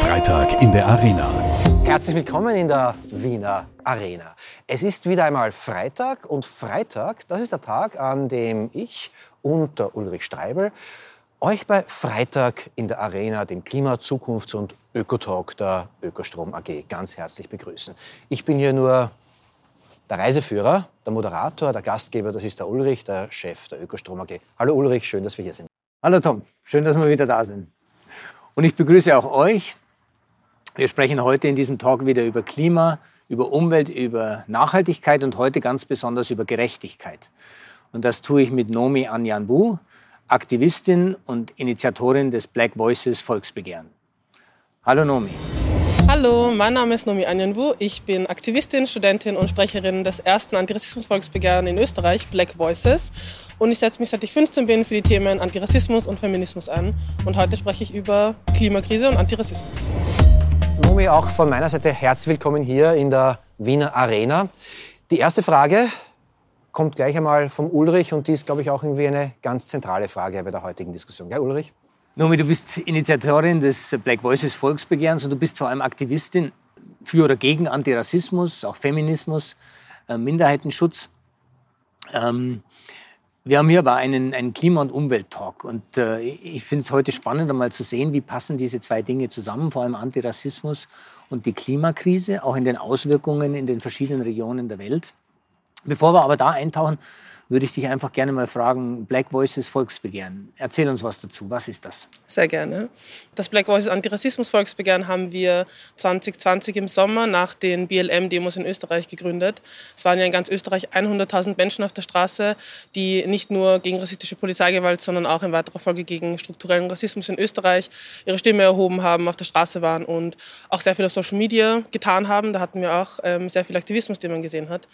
Freitag in der Arena. Herzlich willkommen in der Wiener Arena. Es ist wieder einmal Freitag und Freitag, das ist der Tag, an dem ich und der Ulrich Streibel euch bei Freitag in der Arena, dem Klima-, Zukunfts- und Ökotalk der Ökostrom AG ganz herzlich begrüßen. Ich bin hier nur der Reiseführer, der Moderator, der Gastgeber, das ist der Ulrich, der Chef der Ökostrom AG. Hallo Ulrich, schön, dass wir hier sind. Hallo Tom, schön, dass wir wieder da sind. Und ich begrüße auch euch. Wir sprechen heute in diesem Talk wieder über Klima, über Umwelt, über Nachhaltigkeit und heute ganz besonders über Gerechtigkeit. Und das tue ich mit Nomi Anyanwu, Aktivistin und Initiatorin des Black Voices Volksbegehren. Hallo Nomi. Hallo, mein Name ist Nomi Anyanwu. Ich bin Aktivistin, Studentin und Sprecherin des ersten Antirassismus-Volksbegehren in Österreich, Black Voices. Und ich setze mich seit ich 15 bin für die Themen Antirassismus und Feminismus ein. Und heute spreche ich über Klimakrise und Antirassismus. Nomi, auch von meiner Seite herzlich willkommen hier in der Wiener Arena. Die erste Frage, kommt gleich einmal vom Ulrich und die ist, glaube ich, auch irgendwie eine ganz zentrale Frage bei der heutigen Diskussion. Ja, Ulrich? Nomi, du bist Initiatorin des Black Voices Volksbegehrens und du bist vor allem Aktivistin für oder gegen Antirassismus, auch Feminismus, äh, Minderheitenschutz. Ähm, wir haben hier aber einen, einen Klima- und Umwelttalk und äh, ich finde es heute spannend, einmal zu sehen, wie passen diese zwei Dinge zusammen, vor allem Antirassismus und die Klimakrise, auch in den Auswirkungen in den verschiedenen Regionen der Welt. Bevor wir aber da eintauchen, würde ich dich einfach gerne mal fragen, Black Voices Volksbegehren. Erzähl uns was dazu. Was ist das? Sehr gerne. Das Black Voices Antirassismus Volksbegehren haben wir 2020 im Sommer nach den BLM-Demos in Österreich gegründet. Es waren ja in ganz Österreich 100.000 Menschen auf der Straße, die nicht nur gegen rassistische Polizeigewalt, sondern auch in weiterer Folge gegen strukturellen Rassismus in Österreich ihre Stimme erhoben haben, auf der Straße waren und auch sehr viel auf Social Media getan haben. Da hatten wir auch ähm, sehr viel Aktivismus, den man gesehen hat.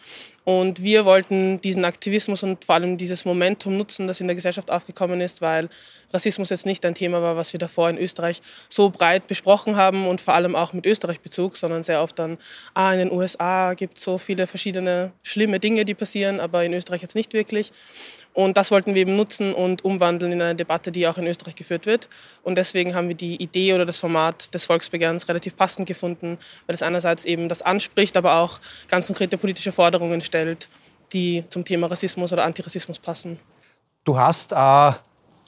Und wir wollten diesen Aktivismus und vor allem dieses Momentum nutzen, das in der Gesellschaft aufgekommen ist, weil Rassismus jetzt nicht ein Thema war, was wir davor in Österreich so breit besprochen haben und vor allem auch mit Österreich-Bezug, sondern sehr oft dann, ah, in den USA gibt es so viele verschiedene schlimme Dinge, die passieren, aber in Österreich jetzt nicht wirklich. Und das wollten wir eben nutzen und umwandeln in eine Debatte, die auch in Österreich geführt wird. Und deswegen haben wir die Idee oder das Format des Volksbegehrens relativ passend gefunden, weil es einerseits eben das anspricht, aber auch ganz konkrete politische Forderungen stellt die zum Thema Rassismus oder Antirassismus passen. Du hast äh,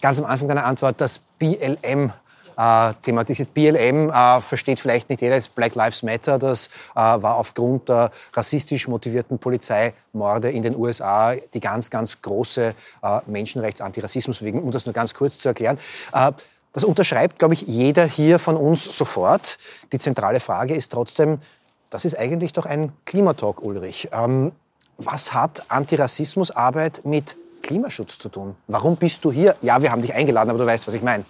ganz am Anfang deiner Antwort das BLM äh, thematisiert. BLM äh, versteht vielleicht nicht jeder, ist Black Lives Matter. Das äh, war aufgrund der rassistisch motivierten Polizeimorde in den USA die ganz, ganz große äh, Menschenrechts-Antirassismusbewegung, um das nur ganz kurz zu erklären. Äh, das unterschreibt, glaube ich, jeder hier von uns sofort. Die zentrale Frage ist trotzdem, das ist eigentlich doch ein Klimatalk, Ulrich. Ähm, was hat Antirassismusarbeit mit Klimaschutz zu tun? Warum bist du hier? Ja, wir haben dich eingeladen, aber du weißt, was ich meine.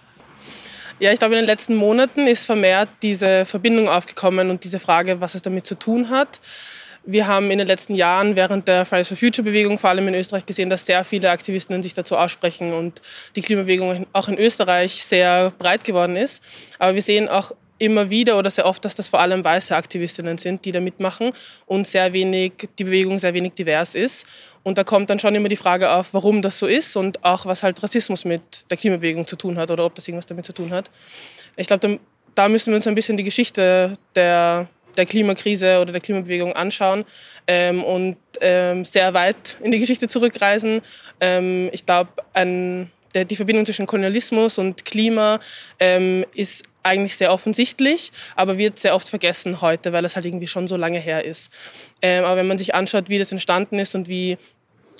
Ja, ich glaube, in den letzten Monaten ist vermehrt diese Verbindung aufgekommen und diese Frage, was es damit zu tun hat. Wir haben in den letzten Jahren während der Fridays for Future Bewegung, vor allem in Österreich, gesehen, dass sehr viele Aktivisten sich dazu aussprechen und die Klimabewegung auch in Österreich sehr breit geworden ist. Aber wir sehen auch immer wieder oder sehr oft, dass das vor allem weiße Aktivistinnen sind, die da mitmachen und sehr wenig, die Bewegung sehr wenig divers ist. Und da kommt dann schon immer die Frage auf, warum das so ist und auch was halt Rassismus mit der Klimabewegung zu tun hat oder ob das irgendwas damit zu tun hat. Ich glaube, da, müssen wir uns ein bisschen die Geschichte der, der Klimakrise oder der Klimabewegung anschauen ähm, und ähm, sehr weit in die Geschichte zurückreisen. Ähm, ich glaube, die Verbindung zwischen Kolonialismus und Klima ähm, ist eigentlich sehr offensichtlich, aber wird sehr oft vergessen heute, weil es halt irgendwie schon so lange her ist. Ähm, aber wenn man sich anschaut, wie das entstanden ist und wie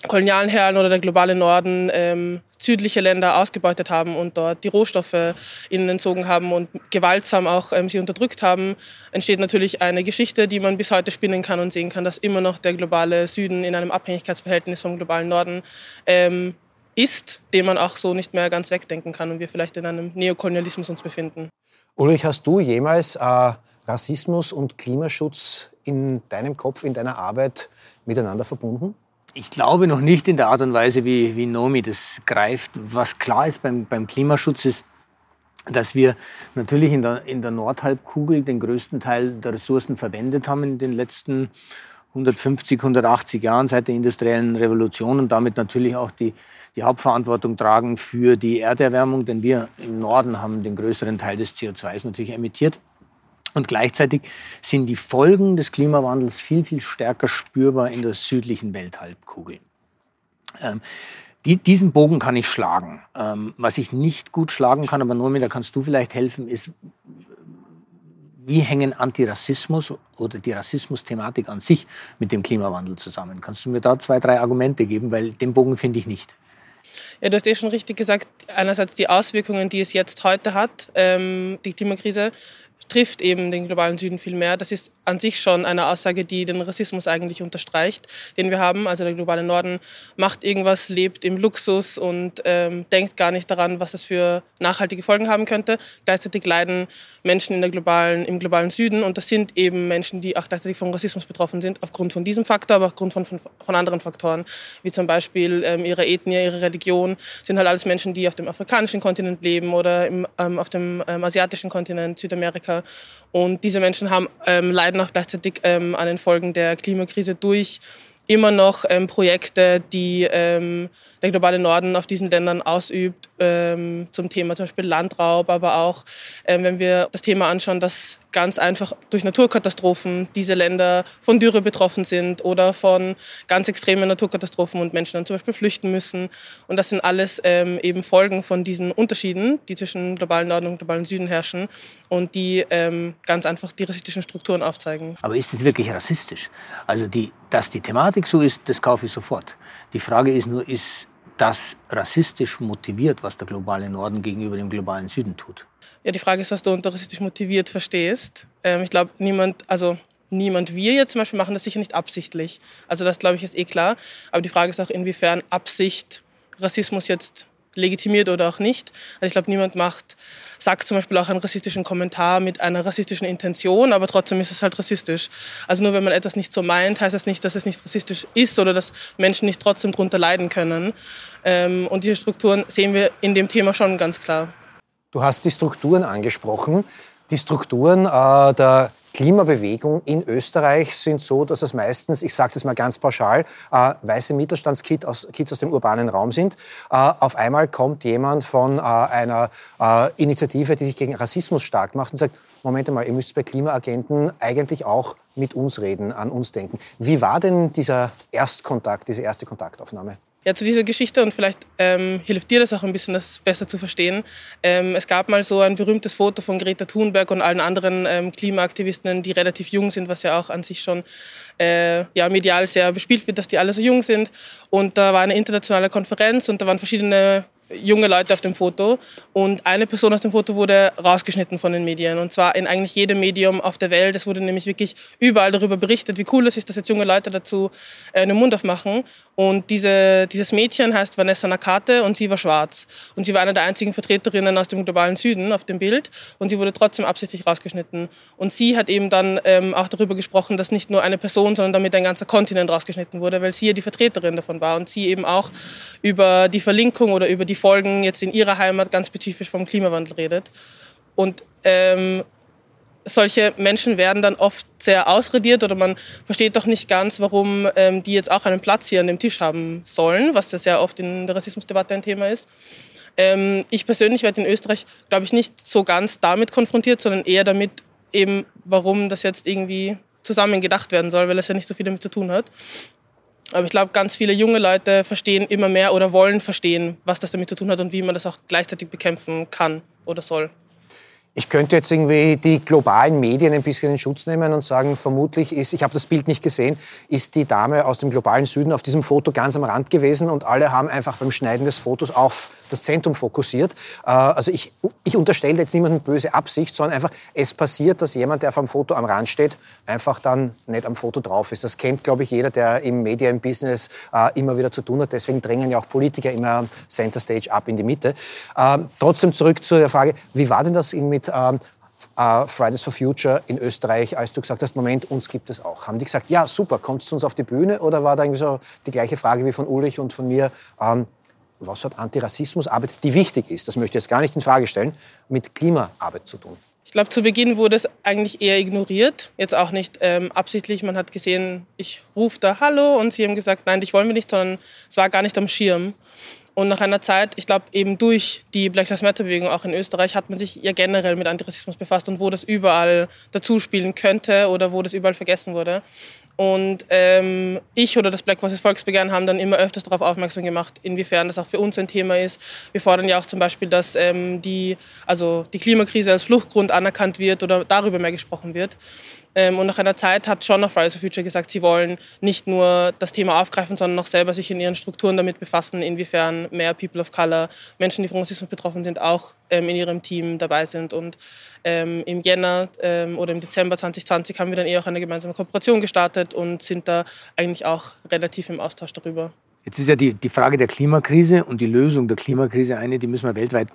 Kolonialherren oder der globale Norden ähm, südliche Länder ausgebeutet haben und dort die Rohstoffe ihnen entzogen haben und gewaltsam auch ähm, sie unterdrückt haben, entsteht natürlich eine Geschichte, die man bis heute spinnen kann und sehen kann, dass immer noch der globale Süden in einem Abhängigkeitsverhältnis vom globalen Norden ähm, ist, den man auch so nicht mehr ganz wegdenken kann und wir vielleicht in einem Neokolonialismus uns befinden. Ulrich, hast du jemals äh, Rassismus und Klimaschutz in deinem Kopf, in deiner Arbeit miteinander verbunden? Ich glaube noch nicht in der Art und Weise, wie, wie Nomi das greift. Was klar ist beim, beim Klimaschutz ist, dass wir natürlich in der, in der Nordhalbkugel den größten Teil der Ressourcen verwendet haben in den letzten 150, 180 Jahren seit der industriellen Revolution und damit natürlich auch die, die Hauptverantwortung tragen für die Erderwärmung, denn wir im Norden haben den größeren Teil des CO2s natürlich emittiert. Und gleichzeitig sind die Folgen des Klimawandels viel, viel stärker spürbar in der südlichen Welthalbkugel. Ähm, die, diesen Bogen kann ich schlagen. Ähm, was ich nicht gut schlagen kann, aber Nomi, da kannst du vielleicht helfen, ist, wie hängen Antirassismus oder die Rassismus-Thematik an sich mit dem Klimawandel zusammen? Kannst du mir da zwei, drei Argumente geben? Weil den Bogen finde ich nicht. Ja, du hast eh schon richtig gesagt, einerseits die Auswirkungen, die es jetzt heute hat, ähm, die Klimakrise, trifft eben den globalen Süden viel mehr. Das ist an sich schon eine Aussage, die den Rassismus eigentlich unterstreicht, den wir haben. Also der globale Norden macht irgendwas, lebt im Luxus und ähm, denkt gar nicht daran, was das für nachhaltige Folgen haben könnte. Gleichzeitig leiden Menschen in der globalen, im globalen Süden und das sind eben Menschen, die auch gleichzeitig vom Rassismus betroffen sind, aufgrund von diesem Faktor, aber auch aufgrund von, von, von anderen Faktoren, wie zum Beispiel ähm, ihre Ethnie, ihre Religion, sind halt alles Menschen, die auf dem afrikanischen Kontinent leben oder im, ähm, auf dem ähm, asiatischen Kontinent, Südamerika und diese Menschen haben, ähm, leiden auch gleichzeitig ähm, an den Folgen der Klimakrise durch immer noch ähm, Projekte, die ähm, der globale Norden auf diesen Ländern ausübt, ähm, zum Thema zum Beispiel Landraub, aber auch, ähm, wenn wir das Thema anschauen, dass ganz einfach durch Naturkatastrophen diese Länder von Dürre betroffen sind oder von ganz extremen Naturkatastrophen und Menschen dann zum Beispiel flüchten müssen. Und das sind alles ähm, eben Folgen von diesen Unterschieden, die zwischen globalen Norden und globalen Süden herrschen und die ähm, ganz einfach die rassistischen Strukturen aufzeigen. Aber ist es wirklich rassistisch? Also die, dass die Thematik so ist, das kaufe ich sofort. Die Frage ist nur, ist das rassistisch motiviert, was der globale Norden gegenüber dem globalen Süden tut? Ja, die Frage ist, was du unter rassistisch motiviert verstehst. Ähm, ich glaube, niemand, also niemand, wir jetzt zum Beispiel machen das sicher nicht absichtlich. Also das, glaube ich, ist eh klar. Aber die Frage ist auch, inwiefern Absicht Rassismus jetzt legitimiert oder auch nicht. Also ich glaube, niemand macht, sagt zum Beispiel auch einen rassistischen Kommentar mit einer rassistischen Intention, aber trotzdem ist es halt rassistisch. Also nur wenn man etwas nicht so meint, heißt das nicht, dass es nicht rassistisch ist oder dass Menschen nicht trotzdem darunter leiden können. Ähm, und diese Strukturen sehen wir in dem Thema schon ganz klar. Du hast die Strukturen angesprochen. Die Strukturen äh, der Klimabewegung in Österreich sind so, dass es meistens, ich sage es mal ganz pauschal, äh, weiße Mittelstandskids aus, Kids aus dem urbanen Raum sind. Äh, auf einmal kommt jemand von äh, einer äh, Initiative, die sich gegen Rassismus stark macht und sagt, Moment mal, ihr müsst bei Klimaagenten eigentlich auch mit uns reden, an uns denken. Wie war denn dieser Erstkontakt, diese erste Kontaktaufnahme? Ja, zu dieser Geschichte und vielleicht ähm, hilft dir das auch ein bisschen, das besser zu verstehen. Ähm, es gab mal so ein berühmtes Foto von Greta Thunberg und allen anderen ähm, Klimaaktivistinnen, die relativ jung sind, was ja auch an sich schon äh, ja, medial sehr bespielt wird, dass die alle so jung sind. Und da war eine internationale Konferenz und da waren verschiedene junge Leute auf dem Foto und eine Person aus dem Foto wurde rausgeschnitten von den Medien und zwar in eigentlich jedem Medium auf der Welt. Es wurde nämlich wirklich überall darüber berichtet, wie cool es ist, dass jetzt junge Leute dazu äh, einen Mund aufmachen. Und diese, dieses Mädchen heißt Vanessa Nakate und sie war schwarz und sie war eine der einzigen Vertreterinnen aus dem globalen Süden auf dem Bild und sie wurde trotzdem absichtlich rausgeschnitten. Und sie hat eben dann ähm, auch darüber gesprochen, dass nicht nur eine Person, sondern damit ein ganzer Kontinent rausgeschnitten wurde, weil sie ja die Vertreterin davon war und sie eben auch über die Verlinkung oder über die Folgen jetzt in ihrer Heimat ganz spezifisch vom Klimawandel redet. Und ähm, solche Menschen werden dann oft sehr ausrediert oder man versteht doch nicht ganz, warum ähm, die jetzt auch einen Platz hier an dem Tisch haben sollen, was ja sehr oft in der Rassismusdebatte ein Thema ist. Ähm, ich persönlich werde in Österreich, glaube ich, nicht so ganz damit konfrontiert, sondern eher damit eben, warum das jetzt irgendwie zusammen gedacht werden soll, weil es ja nicht so viel damit zu tun hat. Aber ich glaube, ganz viele junge Leute verstehen immer mehr oder wollen verstehen, was das damit zu tun hat und wie man das auch gleichzeitig bekämpfen kann oder soll. Ich könnte jetzt irgendwie die globalen Medien ein bisschen in Schutz nehmen und sagen, vermutlich ist, ich habe das Bild nicht gesehen, ist die Dame aus dem globalen Süden auf diesem Foto ganz am Rand gewesen und alle haben einfach beim Schneiden des Fotos auf das Zentrum fokussiert. Äh, also ich, ich unterstelle jetzt niemandem böse Absicht, sondern einfach, es passiert, dass jemand, der auf einem Foto am Rand steht, einfach dann nicht am Foto drauf ist. Das kennt, glaube ich, jeder, der im Medienbusiness äh, immer wieder zu tun hat. Deswegen drängen ja auch Politiker immer Center Stage ab in die Mitte. Äh, trotzdem zurück zu der Frage, wie war denn das mit ähm, äh, Fridays for Future in Österreich, als du gesagt hast, Moment, uns gibt es auch. Haben die gesagt, ja, super, kommst du uns auf die Bühne? Oder war da irgendwie so die gleiche Frage wie von Ulrich und von mir, ähm, was hat Antirassismusarbeit, die wichtig ist, das möchte ich jetzt gar nicht in Frage stellen, mit Klimaarbeit zu tun? Ich glaube, zu Beginn wurde es eigentlich eher ignoriert. Jetzt auch nicht ähm, absichtlich. Man hat gesehen, ich rufe da Hallo und sie haben gesagt, nein, dich wollen wir nicht, sondern es war gar nicht am Schirm. Und nach einer Zeit, ich glaube eben durch die Black Lives Matter Bewegung auch in Österreich, hat man sich ja generell mit Antirassismus befasst und wo das überall dazu spielen könnte oder wo das überall vergessen wurde. Und ähm, ich oder das Black Voices Volksbegehren haben dann immer öfters darauf aufmerksam gemacht, inwiefern das auch für uns ein Thema ist. Wir fordern ja auch zum Beispiel, dass ähm, die, also die Klimakrise als Fluchtgrund anerkannt wird oder darüber mehr gesprochen wird. Ähm, und nach einer Zeit hat schon noch Fridays for Future gesagt, sie wollen nicht nur das Thema aufgreifen, sondern auch selber sich in ihren Strukturen damit befassen, inwiefern mehr People of Color, Menschen, die von Rassismus betroffen sind, auch in ihrem Team dabei sind. Und ähm, im Jänner ähm, oder im Dezember 2020 haben wir dann eher auch eine gemeinsame Kooperation gestartet und sind da eigentlich auch relativ im Austausch darüber. Jetzt ist ja die, die Frage der Klimakrise und die Lösung der Klimakrise eine, die müssen wir weltweit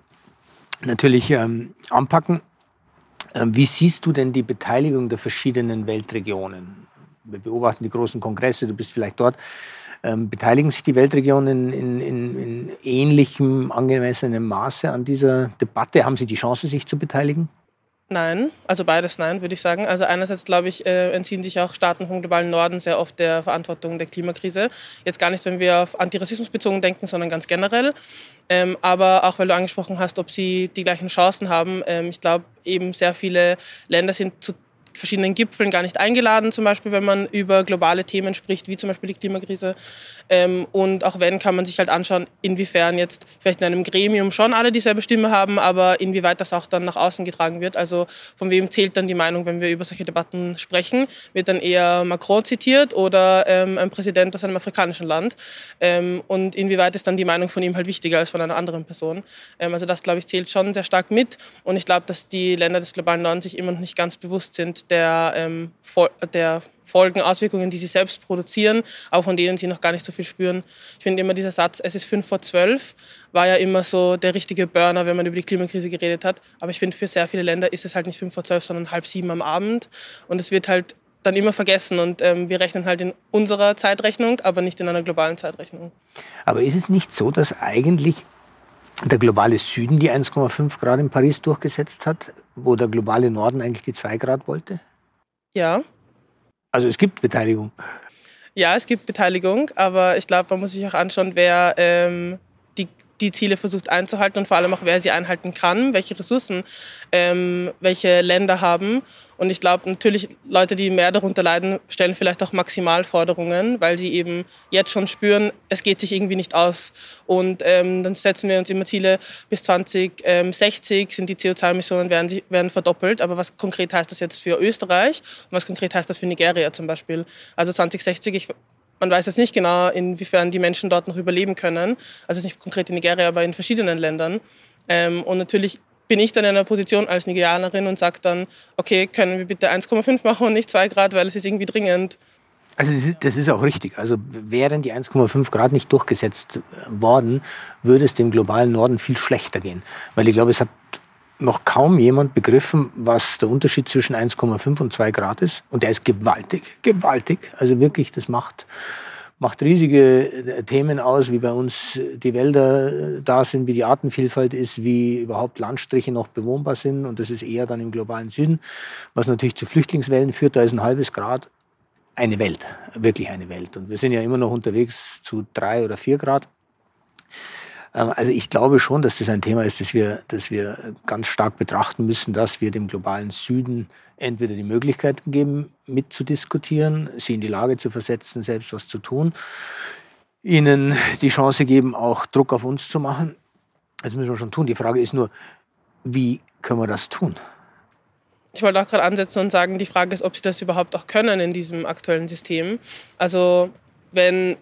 natürlich ähm, anpacken. Ähm, wie siehst du denn die Beteiligung der verschiedenen Weltregionen? Wir beobachten die großen Kongresse, du bist vielleicht dort. Ähm, beteiligen sich die Weltregionen in, in, in ähnlichem, angemessenem Maße an dieser Debatte? Haben sie die Chance, sich zu beteiligen? Nein, also beides nein, würde ich sagen. Also einerseits, glaube ich, äh, entziehen sich auch Staaten vom globalen Norden sehr oft der Verantwortung der Klimakrise. Jetzt gar nicht, wenn wir auf Antirassismus bezogen denken, sondern ganz generell. Ähm, aber auch, weil du angesprochen hast, ob sie die gleichen Chancen haben. Ähm, ich glaube, eben sehr viele Länder sind zu verschiedenen Gipfeln gar nicht eingeladen, zum Beispiel, wenn man über globale Themen spricht, wie zum Beispiel die Klimakrise. Ähm, und auch wenn, kann man sich halt anschauen, inwiefern jetzt vielleicht in einem Gremium schon alle dieselbe Stimme haben, aber inwieweit das auch dann nach außen getragen wird. Also von wem zählt dann die Meinung, wenn wir über solche Debatten sprechen? Wird dann eher Macron zitiert oder ähm, ein Präsident aus einem afrikanischen Land? Ähm, und inwieweit ist dann die Meinung von ihm halt wichtiger als von einer anderen Person? Ähm, also das, glaube ich, zählt schon sehr stark mit. Und ich glaube, dass die Länder des globalen Nordens sich immer noch nicht ganz bewusst sind, der, ähm, der Folgen, Auswirkungen, die sie selbst produzieren, auch von denen sie noch gar nicht so viel spüren. Ich finde immer dieser Satz, es ist fünf vor zwölf, war ja immer so der richtige Burner, wenn man über die Klimakrise geredet hat. Aber ich finde, für sehr viele Länder ist es halt nicht fünf vor zwölf, sondern halb sieben am Abend. Und es wird halt dann immer vergessen und ähm, wir rechnen halt in unserer Zeitrechnung, aber nicht in einer globalen Zeitrechnung. Aber ist es nicht so, dass eigentlich der globale Süden die 1,5 Grad in Paris durchgesetzt hat, wo der globale Norden eigentlich die 2 Grad wollte? Ja. Also es gibt Beteiligung. Ja, es gibt Beteiligung, aber ich glaube, man muss sich auch anschauen, wer ähm, die die Ziele versucht einzuhalten und vor allem auch, wer sie einhalten kann, welche Ressourcen ähm, welche Länder haben. Und ich glaube natürlich, Leute, die mehr darunter leiden, stellen vielleicht auch Maximalforderungen, weil sie eben jetzt schon spüren, es geht sich irgendwie nicht aus. Und ähm, dann setzen wir uns immer Ziele, bis 2060 sind die CO2-Emissionen werden, werden verdoppelt. Aber was konkret heißt das jetzt für Österreich und was konkret heißt das für Nigeria zum Beispiel? Also 2060, ich man weiß jetzt nicht genau, inwiefern die Menschen dort noch überleben können. Also nicht konkret in Nigeria, aber in verschiedenen Ländern. Ähm, und natürlich bin ich dann in einer Position als Nigerianerin und sage dann, okay, können wir bitte 1,5 machen und nicht 2 Grad, weil es ist irgendwie dringend. Also das ist, das ist, auch richtig. Also wären die 1,5 Grad nicht durchgesetzt worden, würde es dem globalen Norden viel schlechter gehen. Weil ich glaube, es hat noch kaum jemand begriffen, was der Unterschied zwischen 1,5 und 2 Grad ist. Und der ist gewaltig, gewaltig. Also wirklich, das macht, macht riesige äh, Themen aus, wie bei uns die Wälder äh, da sind, wie die Artenvielfalt ist, wie überhaupt Landstriche noch bewohnbar sind. Und das ist eher dann im globalen Süden, was natürlich zu Flüchtlingswellen führt. Da ist ein halbes Grad eine Welt, wirklich eine Welt. Und wir sind ja immer noch unterwegs zu drei oder vier Grad. Ähm, also ich glaube schon, dass das ein Thema ist, das wir, das wir ganz stark betrachten müssen, dass wir dem globalen Süden entweder die Möglichkeit geben, mitzudiskutieren, sie in die Lage zu versetzen, selbst was zu tun, ihnen die Chance geben, auch Druck auf uns zu machen. Das müssen wir schon tun. Die Frage ist nur, wie können wir das tun? Ich wollte auch gerade ansetzen und sagen, die Frage ist, ob sie das überhaupt auch können in diesem aktuellen System. Also wenn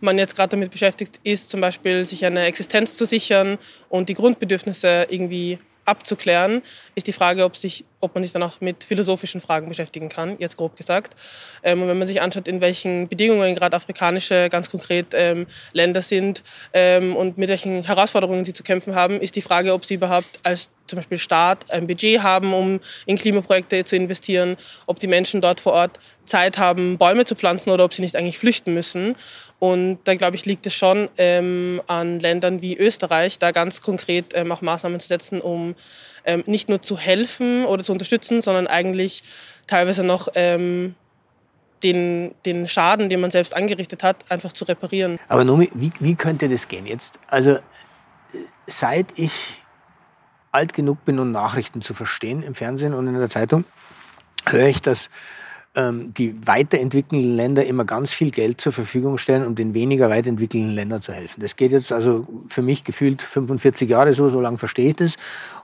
man jetzt gerade damit beschäftigt ist, zum Beispiel sich eine Existenz zu sichern und die Grundbedürfnisse irgendwie abzuklären, ist die Frage, ob sich ob man sich dann auch mit philosophischen Fragen beschäftigen kann, jetzt grob gesagt. Ähm, und wenn man sich anschaut, in welchen Bedingungen gerade afrikanische, ganz konkret ähm, Länder sind ähm, und mit welchen Herausforderungen sie zu kämpfen haben, ist die Frage, ob sie überhaupt als zum Beispiel Staat ein Budget haben, um in Klimaprojekte zu investieren, ob die Menschen dort vor Ort Zeit haben, Bäume zu pflanzen oder ob sie nicht eigentlich flüchten müssen. Und da glaube ich, liegt es schon ähm, an Ländern wie Österreich, da ganz konkret ähm, auch Maßnahmen zu setzen, um ähm, nicht nur zu helfen oder zu unterstützen, sondern eigentlich teilweise noch ähm, den, den Schaden, den man selbst angerichtet hat, einfach zu reparieren. Aber Nomi, wie, wie könnte das gehen jetzt? Also äh, seit ich alt genug bin, um Nachrichten zu verstehen im Fernsehen und in der Zeitung, höre ich, dass ähm, die weiterentwickelten Länder immer ganz viel Geld zur Verfügung stellen, um den weniger weit entwickelten Ländern zu helfen. Das geht jetzt also für mich gefühlt 45 Jahre so, so lange verstehe ich das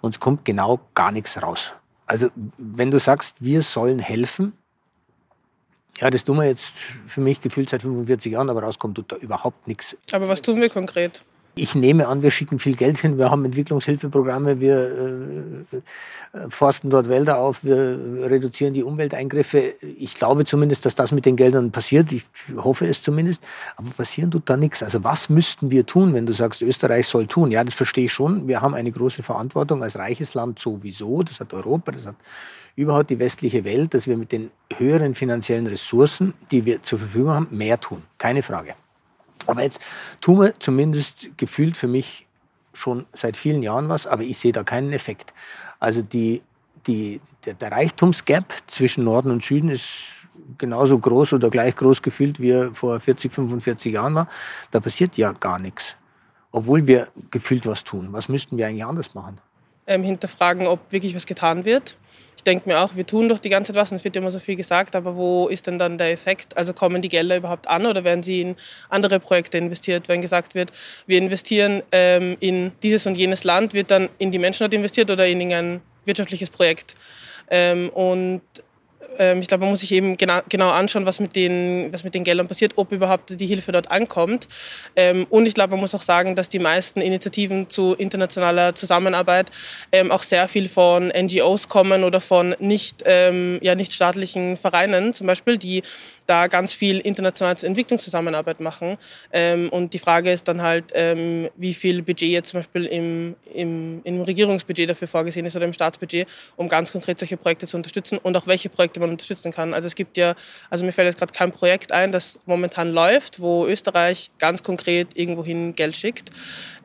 und es kommt genau gar nichts raus. Also wenn du sagst, wir sollen helfen, ja, das tun wir jetzt für mich gefühlt seit 45 Jahren, aber rauskommt tut da überhaupt nichts. Aber was tun wir konkret? Ich nehme an, wir schicken viel Geld hin, wir haben Entwicklungshilfeprogramme, wir äh, forsten dort Wälder auf, wir reduzieren die Umwelteingriffe. Ich glaube zumindest, dass das mit den Geldern passiert. Ich hoffe es zumindest. Aber passieren tut da nichts. Also was müssten wir tun, wenn du sagst, Österreich soll tun? Ja, das verstehe ich schon. Wir haben eine große Verantwortung als reiches Land sowieso. Das hat Europa, das hat überhaupt die westliche Welt, dass wir mit den höheren finanziellen Ressourcen, die wir zur Verfügung haben, mehr tun. Keine Frage. Aber jetzt tun wir zumindest gefühlt für mich schon seit vielen Jahren was, aber ich sehe da keinen Effekt. Also die, die, der, der Reichtumsgap zwischen Norden und Süden ist genauso groß oder gleich groß gefühlt, wie er vor 40, 45 Jahren war. Da passiert ja gar nichts. Obwohl wir gefühlt was tun. Was müssten wir eigentlich anders machen? Ähm, hinterfragen, ob wirklich was getan wird. Ich denke mir auch, wir tun doch die ganze Zeit was und es wird immer so viel gesagt, aber wo ist denn dann der Effekt? Also kommen die Gelder überhaupt an oder werden sie in andere Projekte investiert? Wenn gesagt wird, wir investieren ähm, in dieses und jenes Land, wird dann in die Menschen dort investiert oder in ein wirtschaftliches Projekt? Ähm, und ich glaube, man muss sich eben genau, genau anschauen, was mit, den, was mit den Geldern passiert, ob überhaupt die Hilfe dort ankommt. Ähm, und ich glaube, man muss auch sagen, dass die meisten Initiativen zu internationaler Zusammenarbeit ähm, auch sehr viel von NGOs kommen oder von nicht, ja, nicht staatlichen Vereinen zum Beispiel, die da ganz viel internationale Entwicklungszusammenarbeit machen. Ähm, und die Frage ist dann halt, ähm, wie viel Budget jetzt zum Beispiel im, im, im Regierungsbudget dafür vorgesehen ist oder im Staatsbudget, um ganz konkret solche Projekte zu unterstützen und auch welche Projekte man unterstützen kann. Also es gibt ja, also mir fällt jetzt gerade kein Projekt ein, das momentan läuft, wo Österreich ganz konkret irgendwohin Geld schickt.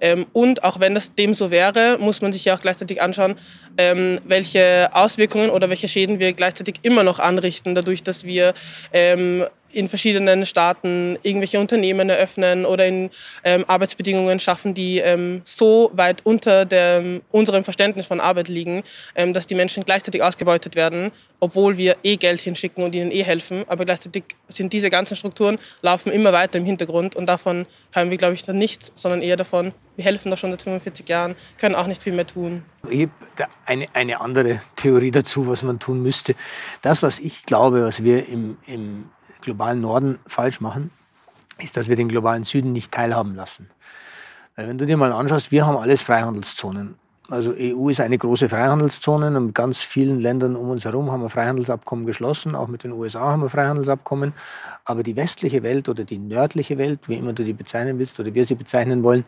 Ähm, und auch wenn das dem so wäre, muss man sich ja auch gleichzeitig anschauen, ähm, welche Auswirkungen oder welche Schäden wir gleichzeitig immer noch anrichten, dadurch, dass wir ähm, in verschiedenen Staaten irgendwelche Unternehmen eröffnen oder in ähm, Arbeitsbedingungen schaffen, die ähm, so weit unter dem, unserem Verständnis von Arbeit liegen, ähm, dass die Menschen gleichzeitig ausgebeutet werden, obwohl wir eh Geld hinschicken und ihnen eh helfen. Aber gleichzeitig sind diese ganzen Strukturen laufen immer weiter im Hintergrund und davon haben wir, glaube ich, dann nichts, sondern eher davon, wir helfen doch schon seit 45 Jahren, können auch nicht viel mehr tun. Ich habe eine, eine andere Theorie dazu, was man tun müsste. Das, was ich glaube, was wir im, im globalen Norden falsch machen, ist, dass wir den globalen Süden nicht teilhaben lassen. Weil wenn du dir mal anschaust, wir haben alles Freihandelszonen. Also EU ist eine große Freihandelszone und mit ganz vielen Ländern um uns herum haben wir Freihandelsabkommen geschlossen. Auch mit den USA haben wir Freihandelsabkommen. Aber die westliche Welt oder die nördliche Welt, wie immer du die bezeichnen willst oder wir sie bezeichnen wollen,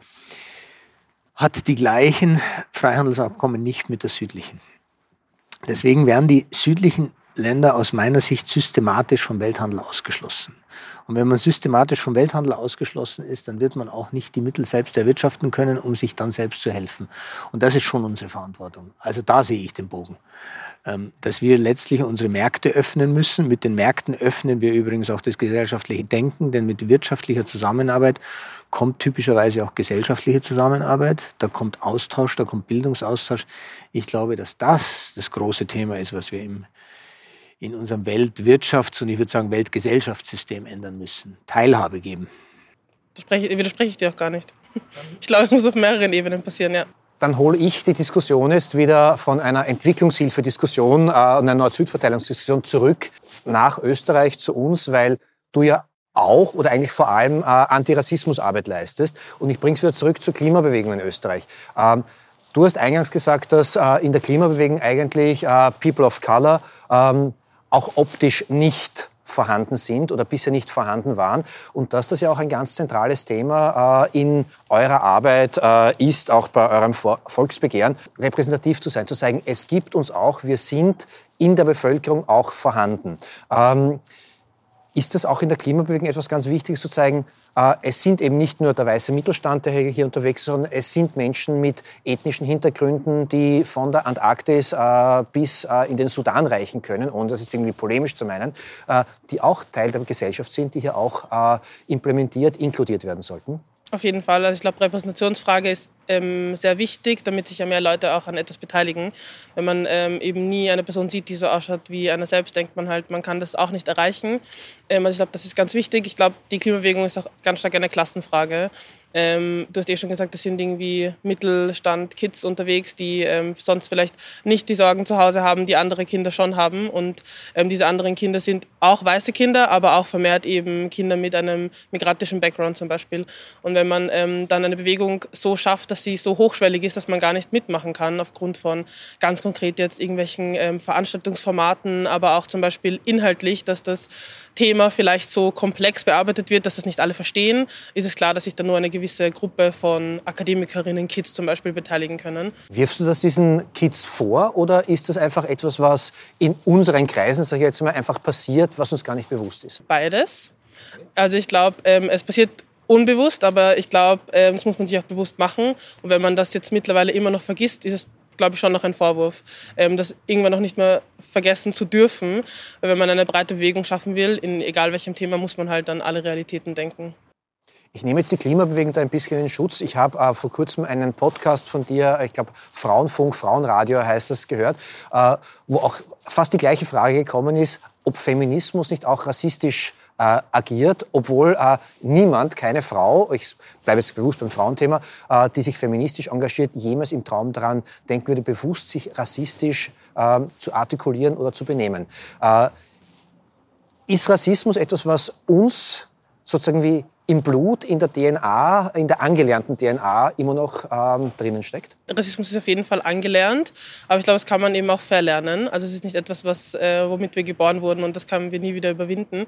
hat die gleichen Freihandelsabkommen nicht mit der südlichen. Deswegen werden die südlichen Länder aus meiner Sicht systematisch vom Welthandel ausgeschlossen. Und wenn man systematisch vom Welthandel ausgeschlossen ist, dann wird man auch nicht die Mittel selbst erwirtschaften können, um sich dann selbst zu helfen. Und das ist schon unsere Verantwortung. Also da sehe ich den Bogen. Ähm, dass wir letztlich unsere Märkte öffnen müssen. Mit den Märkten öffnen wir übrigens auch das gesellschaftliche Denken, denn mit wirtschaftlicher Zusammenarbeit kommt typischerweise auch gesellschaftliche Zusammenarbeit, da kommt Austausch, da kommt Bildungsaustausch. Ich glaube, dass das das große Thema ist, was wir im in unserem Weltwirtschafts- und ich würde sagen Weltgesellschaftssystem ändern müssen. Teilhabe geben. Das widerspreche ich dir auch gar nicht. Ich glaube, es muss auf mehreren Ebenen passieren, ja. Dann hole ich die Diskussion jetzt wieder von einer Entwicklungshilfediskussion äh, und einer Nord-Süd-Verteilungsdiskussion zurück nach Österreich zu uns, weil du ja auch oder eigentlich vor allem äh, Antirassismusarbeit leistest. Und ich bringe es wieder zurück zur Klimabewegung in Österreich. Ähm, Du hast eingangs gesagt, dass äh, in der Klimabewegung eigentlich äh, People of Color ähm, auch optisch nicht vorhanden sind oder bisher nicht vorhanden waren und dass das ja auch ein ganz zentrales Thema äh, in eurer Arbeit äh, ist, auch bei eurem Volksbegehren, repräsentativ zu sein, zu sagen, es gibt uns auch, wir sind in der Bevölkerung auch vorhanden. Ähm, ist das auch in der Klimabewegung etwas ganz Wichtiges zu zeigen? Äh, es sind eben nicht nur der weiße Mittelstand, der hier unterwegs ist, sondern es sind Menschen mit ethnischen Hintergründen, die von der Antarktis äh, bis äh, in den Sudan reichen können, ohne das jetzt irgendwie polemisch zu meinen, die auch Teil der Gesellschaft sind, die hier auch implementiert, inkludiert werden sollten? Auf jeden Fall. Also ich glaube, Repräsentationsfrage ist ähm, sehr wichtig, damit sich ja mehr Leute auch an etwas beteiligen. Wenn man ähm, eben nie eine Person sieht, die so ausschaut wie einer selbst, denkt man halt, man kann das auch nicht erreichen. Ähm, also ich glaube, das ist ganz wichtig. Ich glaube, die Klimabewegung ist auch ganz stark eine Klassenfrage. Ähm, du hast eh schon gesagt, das sind irgendwie Mittelstand-Kids unterwegs, die ähm, sonst vielleicht nicht die Sorgen zu Hause haben, die andere Kinder schon haben. Und ähm, diese anderen Kinder sind auch weiße Kinder, aber auch vermehrt eben Kinder mit einem migrantischen Background zum Beispiel. Und wenn man ähm, dann eine Bewegung so schafft, dass sie so hochschwellig ist, dass man gar nicht mitmachen kann, aufgrund von ganz konkret jetzt irgendwelchen ähm, Veranstaltungsformaten, aber auch zum Beispiel inhaltlich, dass das Thema vielleicht so komplex bearbeitet wird, dass das nicht alle verstehen, ist es klar, dass sich dann nur eine gewisse Gruppe von Akademikerinnen, Kids zum Beispiel beteiligen können. Wirfst du das diesen Kids vor oder ist das einfach etwas, was in unseren Kreisen, sage ich jetzt mal, einfach passiert, was uns gar nicht bewusst ist? Beides. Also ich glaube, ähm, es passiert unbewusst, aber ich glaube, ähm, das muss man sich auch bewusst machen. Und wenn man das jetzt mittlerweile immer noch vergisst, ist es glaube ich, schon noch ein Vorwurf, ähm, das irgendwann noch nicht mehr vergessen zu dürfen. Weil wenn man eine breite Bewegung schaffen will, in egal welchem Thema, muss man halt an alle Realitäten denken. Ich nehme jetzt die Klimabewegung da ein bisschen in Schutz. Ich habe äh, vor kurzem einen Podcast von dir, ich glaube Frauenfunk, Frauenradio heißt das, gehört, äh, wo auch fast die gleiche Frage gekommen ist, ob Feminismus nicht auch rassistisch äh, agiert, obwohl äh, niemand, keine Frau, ich bleibe jetzt bewusst beim Frauenthema, äh, die sich feministisch engagiert, jemals im Traum daran denken würde, bewusst sich rassistisch ähm, zu artikulieren oder zu benehmen. Äh, ist Rassismus etwas, was uns sozusagen wie im Blut, in der DNA, in der angelernten DNA immer noch ähm, drinnen steckt? Rassismus ist auf jeden Fall angelernt, aber ich glaube, das kann man eben auch verlernen. Also es ist nicht etwas, was, äh, womit wir geboren wurden und das können wir nie wieder überwinden.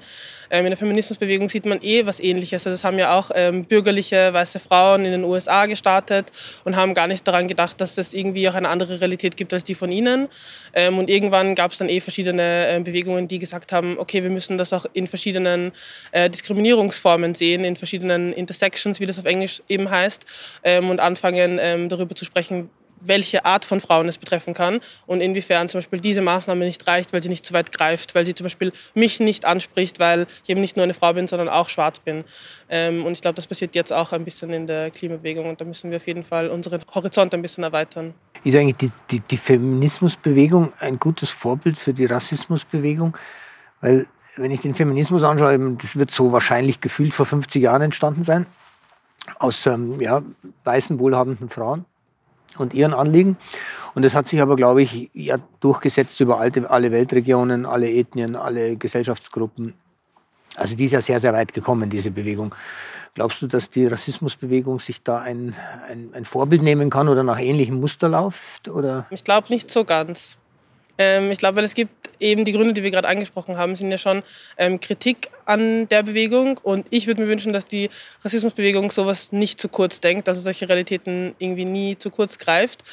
Ähm, in der Feminismusbewegung sieht man eh was Ähnliches. Also das haben ja auch ähm, bürgerliche weiße Frauen in den USA gestartet und haben gar nicht daran gedacht, dass es irgendwie auch eine andere Realität gibt als die von ihnen. Ähm, und irgendwann gab es dann eh verschiedene äh, Bewegungen, die gesagt haben, okay, wir müssen das auch in verschiedenen äh, Diskriminierungsformen sehen, in verschiedenen Intersections, wie das auf Englisch eben heißt, ähm, und anfangen ähm, darüber zu sprechen, welche Art von Frauen es betreffen kann und inwiefern zum Beispiel diese Maßnahme nicht reicht, weil sie nicht zu weit greift, weil sie zum Beispiel mich nicht anspricht, weil ich eben nicht nur eine Frau bin, sondern auch schwarz bin. Ähm, und ich glaube, das passiert jetzt auch ein bisschen in der Klimabewegung und da müssen wir auf jeden Fall unseren Horizont ein bisschen erweitern. Ist eigentlich die, die, die Feminismusbewegung ein gutes Vorbild für die Rassismusbewegung? Weil wenn ich den Feminismus anschaue, das wird so wahrscheinlich gefühlt vor 50 Jahren entstanden sein, aus ähm, ja, weißen, wohlhabenden Frauen und ihren Anliegen. Und das hat sich aber, glaube ich, ja, durchgesetzt über alte, alle Weltregionen, alle Ethnien, alle Gesellschaftsgruppen. Also die ist ja sehr, sehr weit gekommen, diese Bewegung. Glaubst du, dass die Rassismusbewegung sich da ein, ein, ein Vorbild nehmen kann oder nach ähnlichem Muster läuft? Oder? Ich glaube nicht so ganz. Ähm, ich glaube, es gibt eben die Gründe, die wir gerade angesprochen haben, sind ja schon ähm, Kritik an der Bewegung. Und ich würde mir wünschen, dass die Rassismusbewegung sowas nicht zu kurz denkt, dass es solche Realitäten irgendwie nie zu kurz greift.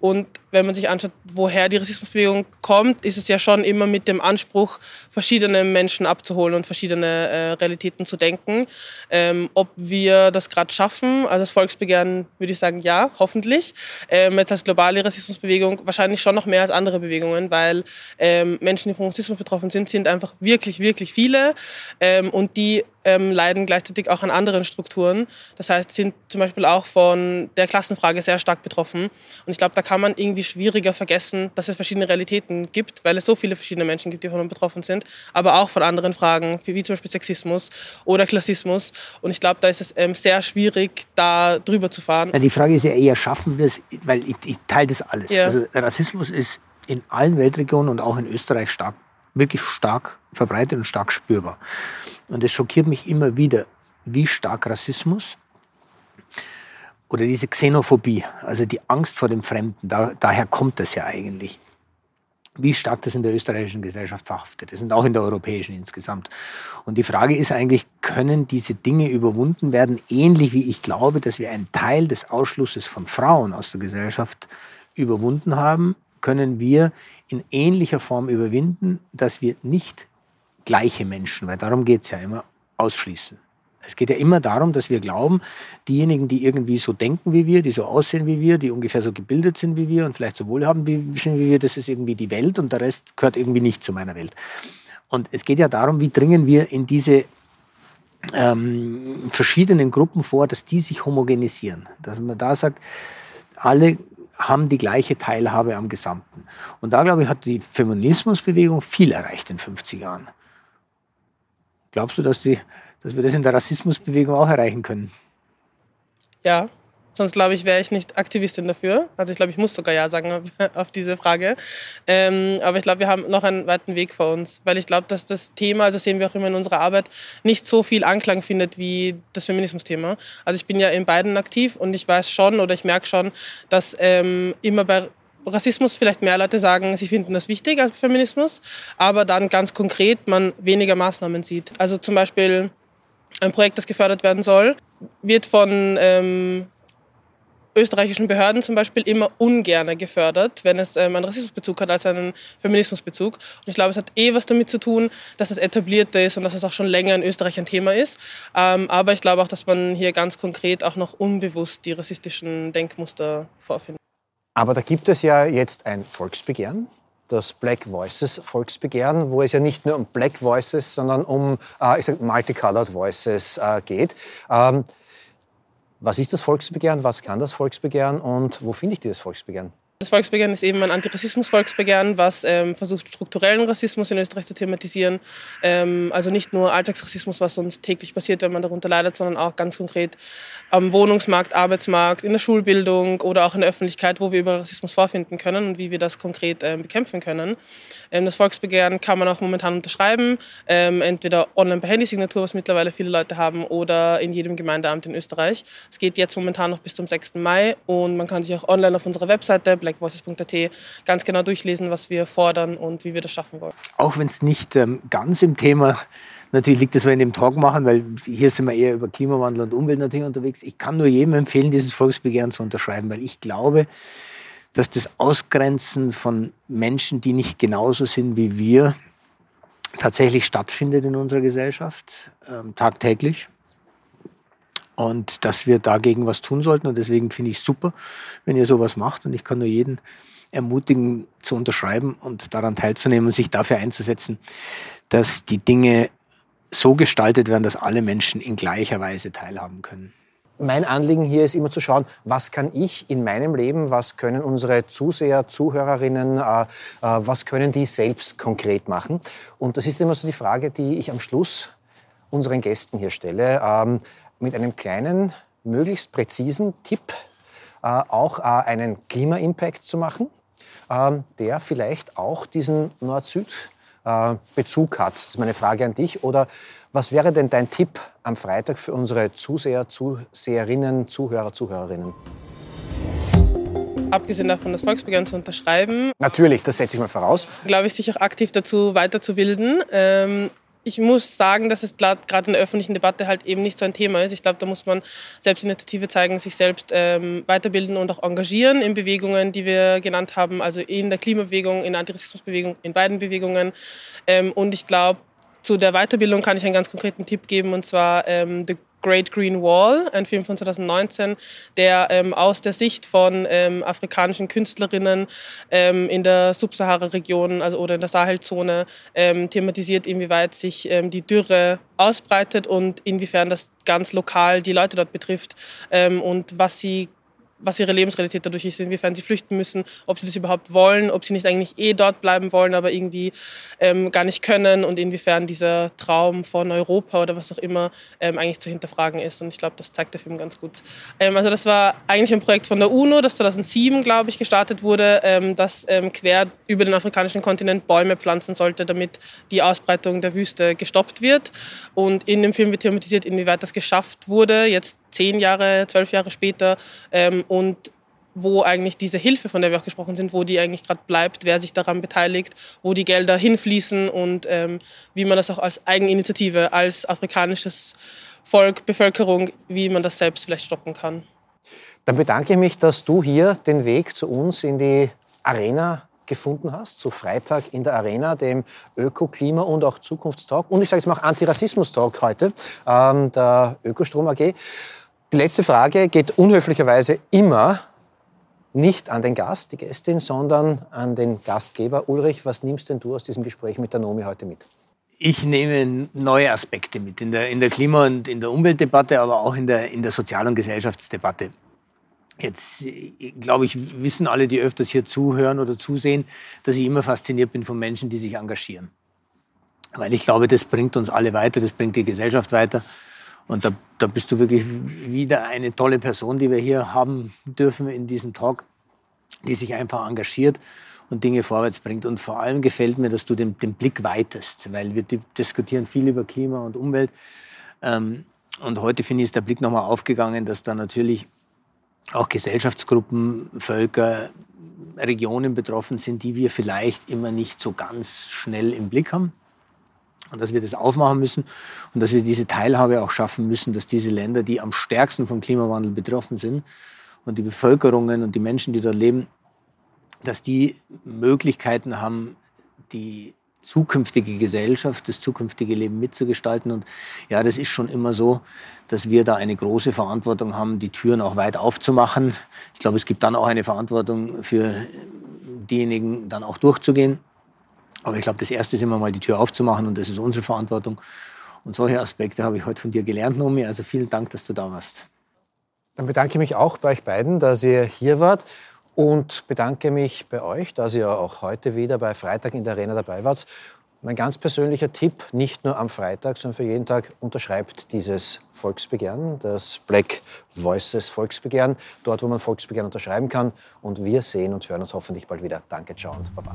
Und wenn man sich anschaut, woher die Rassismusbewegung kommt, ist es ja schon immer mit dem Anspruch, verschiedene Menschen abzuholen und verschiedene äh, Realitäten zu denken. Ähm, ob wir das gerade schaffen, also das Volksbegehren würde ich sagen, ja, hoffentlich. Ähm, jetzt als globale Rassismusbewegung wahrscheinlich schon noch mehr als andere Bewegungen, weil ähm, Menschen, die von Rassismus betroffen sind, sind einfach wirklich, wirklich viele ähm, und die ähm, leiden gleichzeitig auch an anderen Strukturen. Das heißt, sind zum Beispiel auch von der Klassenfrage sehr stark betroffen. Und ich glaube, da kann man irgendwie schwieriger vergessen, dass es verschiedene Realitäten gibt, weil es so viele verschiedene Menschen gibt, die davon betroffen sind, aber auch von anderen Fragen, wie zum Beispiel Sexismus oder Klassismus. Und ich glaube, da ist es ähm, sehr schwierig, da drüber zu fahren. Ja, die Frage ist ja eher, schaffen wir es, weil ich, ich teile das alles. Ja. Also Rassismus ist in allen Weltregionen und auch in Österreich stark wirklich stark verbreitet und stark spürbar. Und es schockiert mich immer wieder, wie stark Rassismus oder diese Xenophobie, also die Angst vor dem Fremden, da, daher kommt das ja eigentlich. Wie stark das in der österreichischen Gesellschaft verhaftet ist und auch in der europäischen insgesamt. Und die Frage ist eigentlich, können diese Dinge überwunden werden, ähnlich wie ich glaube, dass wir einen Teil des Ausschlusses von Frauen aus der Gesellschaft überwunden haben, können wir in ähnlicher Form überwinden, dass wir nicht gleiche Menschen, weil darum geht es ja immer, ausschließen. Es geht ja immer darum, dass wir glauben, diejenigen, die irgendwie so denken wie wir, die so aussehen wie wir, die ungefähr so gebildet sind wie wir und vielleicht so wohlhabend sind wie wir, das ist irgendwie die Welt und der Rest gehört irgendwie nicht zu meiner Welt. Und es geht ja darum, wie dringen wir in diese ähm, verschiedenen Gruppen vor, dass die sich homogenisieren. Dass man da sagt, alle haben die gleiche Teilhabe am Gesamten. Und da, glaube ich, hat die Feminismusbewegung viel erreicht in 50 Jahren. Glaubst du, dass die dass wir das in der Rassismusbewegung auch erreichen können. Ja, sonst glaube ich, wäre ich nicht Aktivistin dafür. Also ich glaube, ich muss sogar Ja sagen auf diese Frage. Ähm, aber ich glaube, wir haben noch einen weiten Weg vor uns, weil ich glaube, dass das Thema, also sehen wir auch immer in unserer Arbeit, nicht so viel Anklang findet wie das Feminismusthema. Also ich bin ja in beiden aktiv und ich weiß schon oder ich merke schon, dass ähm, immer bei Rassismus vielleicht mehr Leute sagen, sie finden das wichtig als Feminismus, aber dann ganz konkret man weniger Maßnahmen sieht. Also zum Beispiel ein Projekt, das gefördert werden soll, wird von ähm, österreichischen Behörden zum Beispiel immer ungern gefördert, wenn es ähm, einen Rassismusbezug hat als einen Feminismusbezug. Und ich glaube, es hat eh was damit zu tun, dass es etablierter ist und dass es auch schon länger in Österreich ein Thema ist. Ähm, aber ich glaube auch, dass man hier ganz konkret auch noch unbewusst die rassistischen Denkmuster vorfindet. Aber da gibt es ja jetzt ein Volksbegehren das Black Voices Volksbegehren, wo es ja nicht nur um Black Voices, sondern um äh, ich sag, Multicolored Voices äh, geht. Ähm, was ist das Volksbegehren? Was kann das Volksbegehren? Und wo finde ich dieses Volksbegehren? Das Volksbegehren ist eben ein Antirassismus-Volksbegehren, was ähm, versucht, strukturellen Rassismus in Österreich zu thematisieren. Ähm, also nicht nur Alltagsrassismus, was uns täglich passiert, wenn man darunter leidet, sondern auch ganz konkret am Wohnungsmarkt, Arbeitsmarkt, in der Schulbildung oder auch in der Öffentlichkeit, wo wir über Rassismus vorfinden können und wie wir das konkret ähm, bekämpfen können. Ähm, das Volksbegehren kann man auch momentan unterschreiben, ähm, entweder online per Handysignatur, was mittlerweile viele Leute haben, oder in jedem Gemeindeamt in Österreich. Es geht jetzt momentan noch bis zum 6. Mai und man kann sich auch online auf unserer Webseite blackvoices.at ganz genau durchlesen, was wir fordern und wie wir das schaffen wollen. Auch wenn es nicht ähm, ganz im Thema Natürlich liegt das, wenn wir in dem Talk machen, weil hier sind wir eher über Klimawandel und Umwelt natürlich unterwegs. Ich kann nur jedem empfehlen, dieses Volksbegehren zu unterschreiben, weil ich glaube, dass das Ausgrenzen von Menschen, die nicht genauso sind wie wir, tatsächlich stattfindet in unserer Gesellschaft, ähm, tagtäglich und dass wir dagegen was tun sollten. Und deswegen finde ich es super, wenn ihr sowas macht. Und ich kann nur jeden ermutigen, zu unterschreiben und daran teilzunehmen und sich dafür einzusetzen, dass die Dinge so gestaltet werden, dass alle Menschen in gleicher Weise teilhaben können. Mein Anliegen hier ist immer zu schauen, was kann ich in meinem Leben, was können unsere Zuseher, Zuhörerinnen, äh, äh, was können die selbst konkret machen. Und das ist immer so die Frage, die ich am Schluss unseren Gästen hier stelle. Ähm, mit einem kleinen, möglichst präzisen Tipp äh, auch äh, einen Klima-Impact zu machen, äh, der vielleicht auch diesen Nord-Süd-Bezug hat. Das ist meine Frage an dich. Oder was wäre denn dein Tipp am Freitag für unsere Zuseher, Zuseherinnen, Zuhörer, Zuhörerinnen? abgesehen davon, das Volksbegehren zu unterschreiben. Natürlich, das setze ich mal voraus. Glaube ich, sich auch aktiv dazu weiterzubilden. Ähm, ich muss sagen, dass es gerade in der öffentlichen Debatte halt eben nicht so ein Thema ist. Ich glaube, da muss man Selbstinitiative zeigen, sich selbst ähm, weiterbilden und auch engagieren in Bewegungen, die wir genannt haben, also in der Klimabewegung, in der Antirassismusbewegung, in beiden Bewegungen. Ähm, und ich glaube, zu der Weiterbildung kann ich einen ganz konkreten Tipp geben, und zwar ähm, The Great Green Wall, ein Film von 2019, der ähm, aus der Sicht von ähm, afrikanischen Künstlerinnen ähm, in der Subsahara-Region also, oder in der Sahelzone ähm, thematisiert, inwieweit sich ähm, die Dürre ausbreitet und inwiefern das ganz lokal die Leute dort betrifft ähm, und was sie was ihre Lebensrealität dadurch ist, inwiefern sie flüchten müssen, ob sie das überhaupt wollen, ob sie nicht eigentlich eh dort bleiben wollen, aber irgendwie ähm, gar nicht können und inwiefern dieser Traum von Europa oder was auch immer ähm, eigentlich zu hinterfragen ist. Und ich glaube, das zeigt der Film ganz gut. Ähm, also das war eigentlich ein Projekt von der UNO, das 2007, glaube ich, gestartet wurde, ähm, das ähm, quer über den afrikanischen Kontinent Bäume pflanzen sollte, damit die Ausbreitung der Wüste gestoppt wird. Und in dem Film wird thematisiert, inwieweit das geschafft wurde. Jetzt zehn Jahre, zwölf Jahre später ähm, und wo eigentlich diese Hilfe, von der wir auch gesprochen sind, wo die eigentlich gerade bleibt, wer sich daran beteiligt, wo die Gelder hinfließen und ähm, wie man das auch als Eigeninitiative, als afrikanisches Volk, Bevölkerung, wie man das selbst vielleicht stoppen kann. Dann bedanke ich mich, dass du hier den Weg zu uns in die Arena gefunden hast, zu Freitag in der Arena, dem Öko-, Klima- und auch Zukunftstalk und ich sage jetzt mal Antirassismus-Talk heute, ähm, der Ökostrom AG. Die letzte Frage geht unhöflicherweise immer nicht an den Gast, die Gästin, sondern an den Gastgeber. Ulrich, was nimmst denn du aus diesem Gespräch mit der Nomi heute mit? Ich nehme neue Aspekte mit in der, in der Klima- und in der Umweltdebatte, aber auch in der, in der Sozial- und Gesellschaftsdebatte. Jetzt, glaube ich, wissen alle, die öfters hier zuhören oder zusehen, dass ich immer fasziniert bin von Menschen, die sich engagieren. Weil ich glaube, das bringt uns alle weiter, das bringt die Gesellschaft weiter. Und da, da bist du wirklich wieder eine tolle Person, die wir hier haben dürfen in diesem Talk, die sich einfach engagiert und Dinge vorwärts bringt. Und vor allem gefällt mir, dass du den, den Blick weitest, weil wir diskutieren viel über Klima und Umwelt. Ähm, und heute finde ich, ist der Blick nochmal aufgegangen, dass da natürlich auch Gesellschaftsgruppen, Völker, Regionen betroffen sind, die wir vielleicht immer nicht so ganz schnell im Blick haben. Und dass wir das aufmachen müssen und dass wir diese Teilhabe auch schaffen müssen, dass diese Länder, die am stärksten vom Klimawandel betroffen sind und die Bevölkerungen und die Menschen, die dort leben, dass die Möglichkeiten haben, die zukünftige Gesellschaft, das zukünftige Leben mitzugestalten. Und ja, das ist schon immer so, dass wir da eine große Verantwortung haben, die Türen auch weit aufzumachen. Ich glaube, es gibt dann auch eine Verantwortung für diejenigen, dann auch durchzugehen. Aber ich glaube, das Erste ist immer mal die Tür aufzumachen und das ist unsere Verantwortung. Und solche Aspekte habe ich heute von dir gelernt, Nomi. Also vielen Dank, dass du da warst. Dann bedanke ich mich auch bei euch beiden, dass ihr hier wart und bedanke mich bei euch, dass ihr auch heute wieder bei Freitag in der Arena dabei wart. Mein ganz persönlicher Tipp, nicht nur am Freitag, sondern für jeden Tag, unterschreibt dieses Volksbegehren, das Black Voices Volksbegehren, dort, wo man Volksbegehren unterschreiben kann. Und wir sehen und hören uns hoffentlich bald wieder. Danke, ciao und baba.